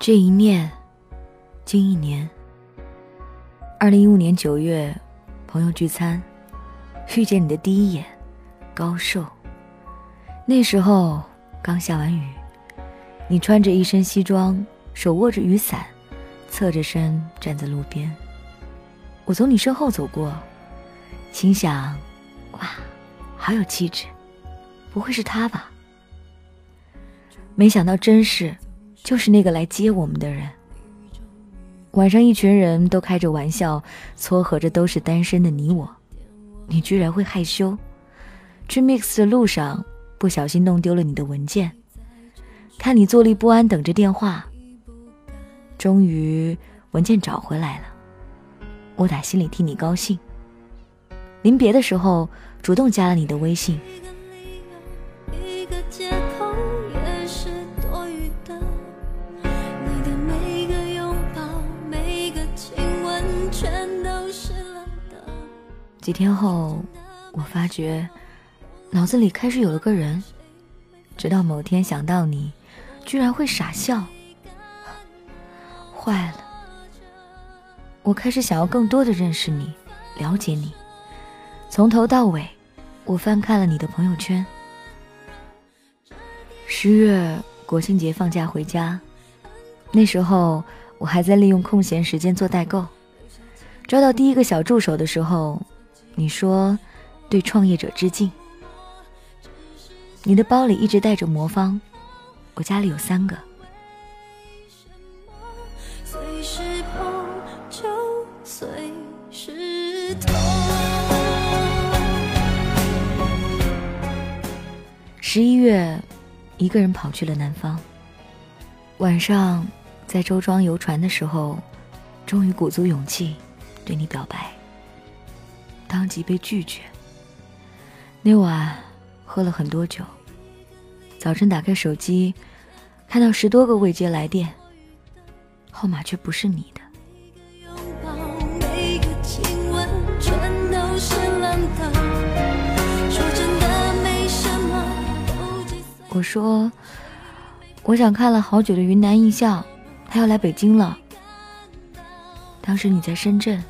这一念，近一年。二零一五年九月，朋友聚餐，遇见你的第一眼，高瘦。那时候刚下完雨，你穿着一身西装，手握着雨伞，侧着身站在路边。我从你身后走过，心想：哇，好有气质，不会是他吧？没想到真是。就是那个来接我们的人。晚上，一群人都开着玩笑，撮合着都是单身的你我，你居然会害羞。去 mix 的路上，不小心弄丢了你的文件，看你坐立不安，等着电话。终于文件找回来了，我打心里替你高兴。临别的时候，主动加了你的微信。几天后，我发觉脑子里开始有了个人。直到某天想到你，居然会傻笑。坏了！我开始想要更多的认识你，了解你。从头到尾，我翻看了你的朋友圈。十月国庆节放假回家，那时候我还在利用空闲时间做代购。抓到第一个小助手的时候。你说，对创业者致敬。你的包里一直带着魔方，我家里有三个。十一月，一个人跑去了南方。晚上，在周庄游船的时候，终于鼓足勇气，对你表白。当即被拒绝。那晚喝了很多酒。早晨打开手机，看到十多个未接来电，号码却不是你的。我说，我想看了好久的云南印象，他要来北京了。当时你在深圳，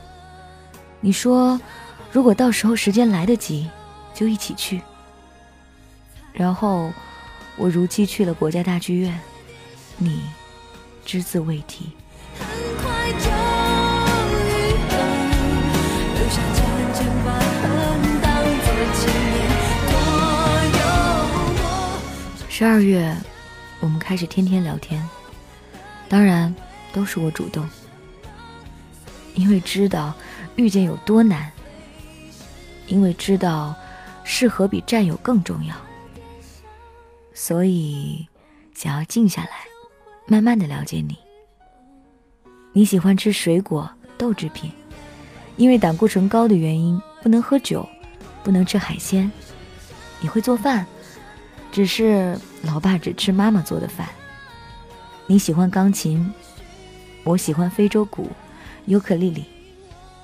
你说。如果到时候时间来得及，就一起去。然后，我如期去了国家大剧院，你只字未提。十二月，我们开始天天聊天，当然都是我主动，因为知道遇见有多难。因为知道，适合比占有更重要，所以想要静下来，慢慢的了解你。你喜欢吃水果、豆制品，因为胆固醇高的原因不能喝酒，不能吃海鲜。你会做饭，只是老爸只吃妈妈做的饭。你喜欢钢琴，我喜欢非洲鼓、尤克里里。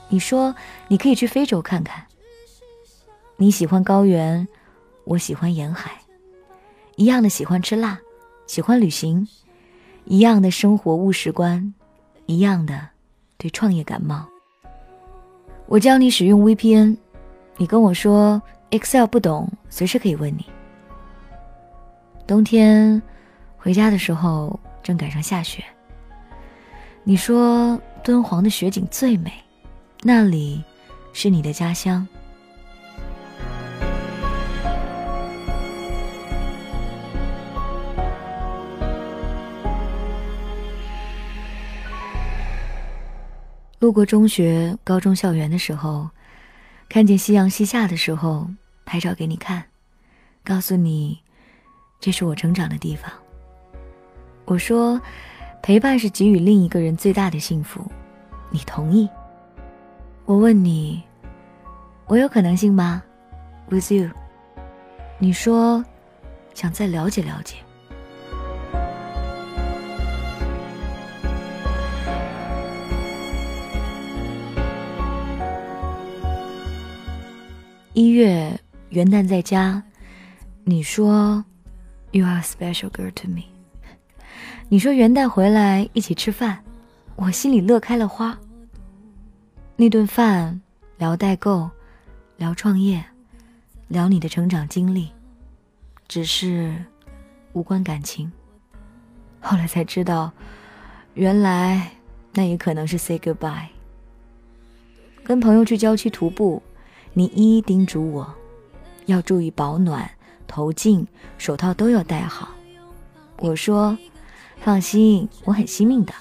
你说你可以去非洲看看。你喜欢高原，我喜欢沿海，一样的喜欢吃辣，喜欢旅行，一样的生活务实观，一样的对创业感冒。我教你使用 VPN，你跟我说 Excel 不懂，随时可以问你。冬天回家的时候正赶上下雪，你说敦煌的雪景最美，那里是你的家乡。路过中学、高中校园的时候，看见夕阳西下的时候，拍照给你看，告诉你，这是我成长的地方。我说，陪伴是给予另一个人最大的幸福，你同意？我问你，我有可能性吗？With you，你说，想再了解了解。一月元旦在家，你说，You are a special girl to me。你说元旦回来一起吃饭，我心里乐开了花。那顿饭聊代购，聊创业，聊你的成长经历，只是无关感情。后来才知道，原来那也可能是 say goodbye。跟朋友去郊区徒步，你一一叮嘱我，要注意保暖，头巾、手套都要戴好。我说。放心，我很惜命的，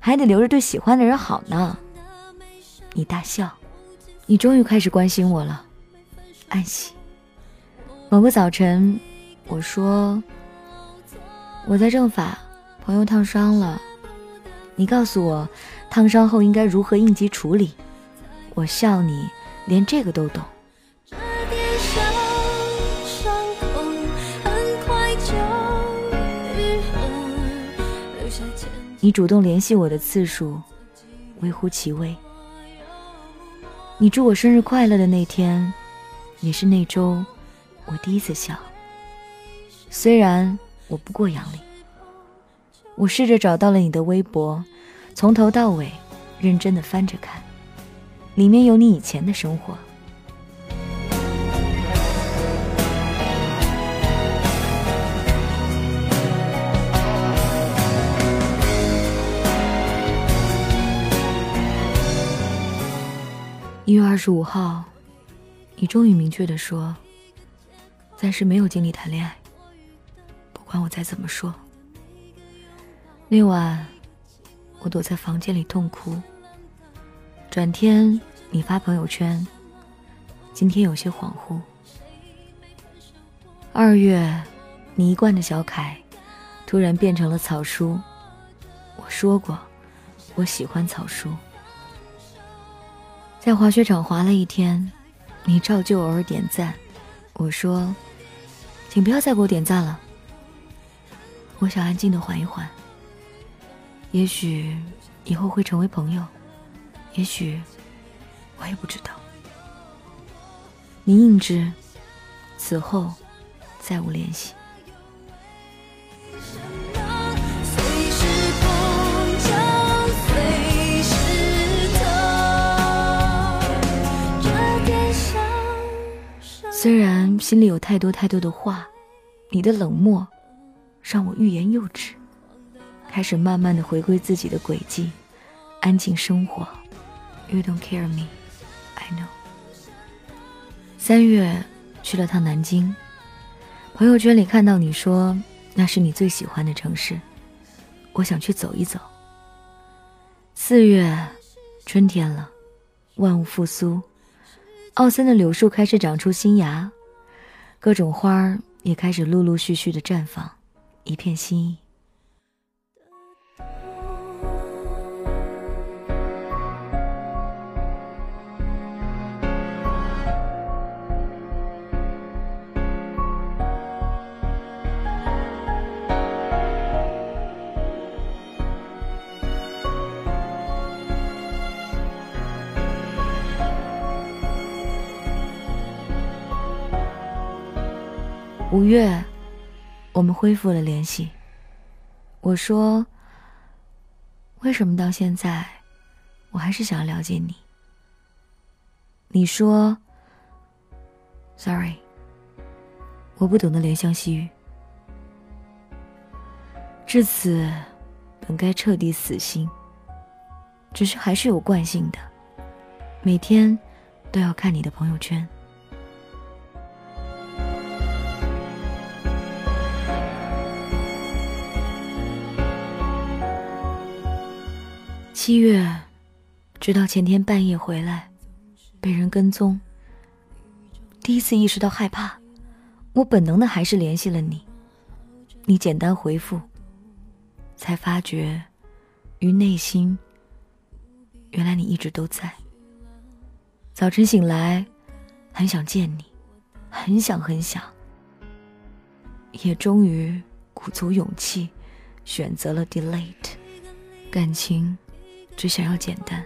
还得留着对喜欢的人好呢。你大笑，你终于开始关心我了，安喜。某个早晨，我说我在政法，朋友烫伤了，你告诉我烫伤后应该如何应急处理。我笑你连这个都懂。你主动联系我的次数微乎其微。你祝我生日快乐的那天，也是那周我第一次笑。虽然我不过阳历，我试着找到了你的微博，从头到尾认真的翻着看，里面有你以前的生活。一月二十五号，你终于明确的说，暂时没有精力谈恋爱。不管我再怎么说，那晚我躲在房间里痛哭。转天你发朋友圈，今天有些恍惚。二月，你一贯的小楷，突然变成了草书。我说过，我喜欢草书。在滑雪场滑了一天，你照旧偶尔点赞。我说：“请不要再给我点赞了，我想安静的缓一缓。也许以后会成为朋友，也许我也不知道。”你应之，此后再无联系。虽然心里有太多太多的话，你的冷漠让我欲言又止，开始慢慢的回归自己的轨迹，安静生活。You don't care me, I know。三月去了趟南京，朋友圈里看到你说那是你最喜欢的城市，我想去走一走。四月，春天了，万物复苏。奥森的柳树开始长出新芽，各种花儿也开始陆陆续续的绽放，一片新意。五月，我们恢复了联系。我说：“为什么到现在，我还是想要了解你？”你说：“Sorry，我不懂得怜香惜玉。”至此，本该彻底死心，只是还是有惯性的，每天都要看你的朋友圈。七月，直到前天半夜回来，被人跟踪。第一次意识到害怕，我本能的还是联系了你。你简单回复，才发觉，于内心，原来你一直都在。早晨醒来，很想见你，很想很想，也终于鼓足勇气，选择了 delete 感情。只想要简单，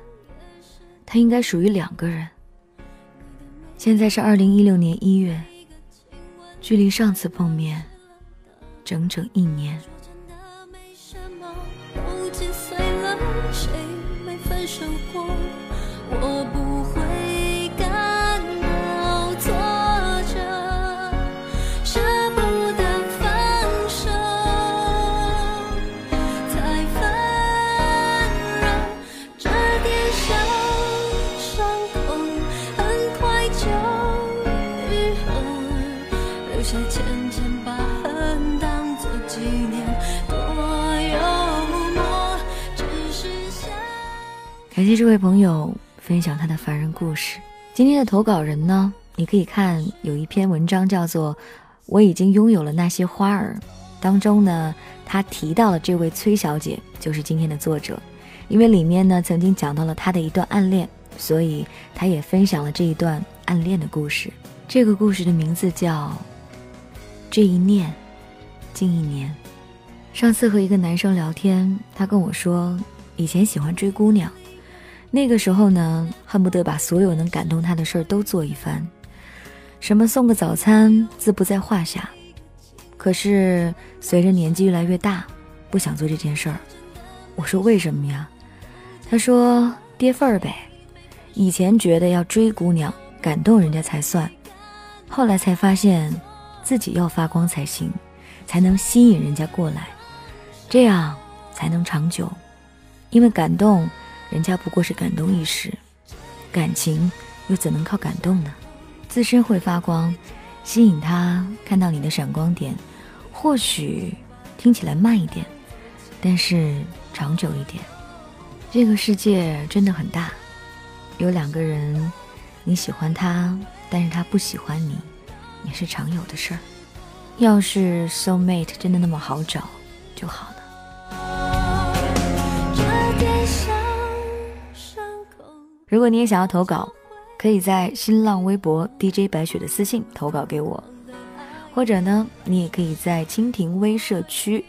他应该属于两个人。现在是二零一六年一月，距离上次碰面整整一年。我不感谢这位朋友分享他的凡人故事。今天的投稿人呢，你可以看有一篇文章叫做《我已经拥有了那些花儿》，当中呢，他提到了这位崔小姐就是今天的作者，因为里面呢曾经讲到了他的一段暗恋，所以他也分享了这一段暗恋的故事。这个故事的名字叫《这一念近一年》。上次和一个男生聊天，他跟我说，以前喜欢追姑娘。那个时候呢，恨不得把所有能感动他的事儿都做一番，什么送个早餐自不在话下。可是随着年纪越来越大，不想做这件事儿。我说为什么呀？他说跌份儿呗。以前觉得要追姑娘，感动人家才算，后来才发现自己要发光才行，才能吸引人家过来，这样才能长久。因为感动。人家不过是感动一时，感情又怎能靠感动呢？自身会发光，吸引他看到你的闪光点，或许听起来慢一点，但是长久一点。这个世界真的很大，有两个人，你喜欢他，但是他不喜欢你，也是常有的事儿。要是 soul mate 真的那么好找就好了。这点。如果你也想要投稿，可以在新浪微博 DJ 白雪的私信投稿给我，或者呢，你也可以在蜻蜓微社区，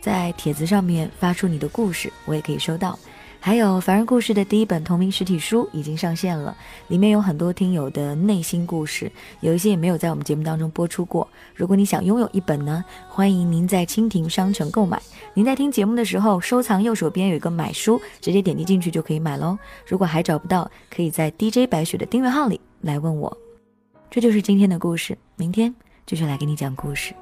在帖子上面发出你的故事，我也可以收到。还有《凡人故事》的第一本同名实体书已经上线了，里面有很多听友的内心故事，有一些也没有在我们节目当中播出过。如果你想拥有一本呢，欢迎您在蜻蜓商城购买。您在听节目的时候，收藏右手边有一个买书，直接点击进去就可以买喽。如果还找不到，可以在 DJ 白雪的订阅号里来问我。这就是今天的故事，明天继续来给你讲故事。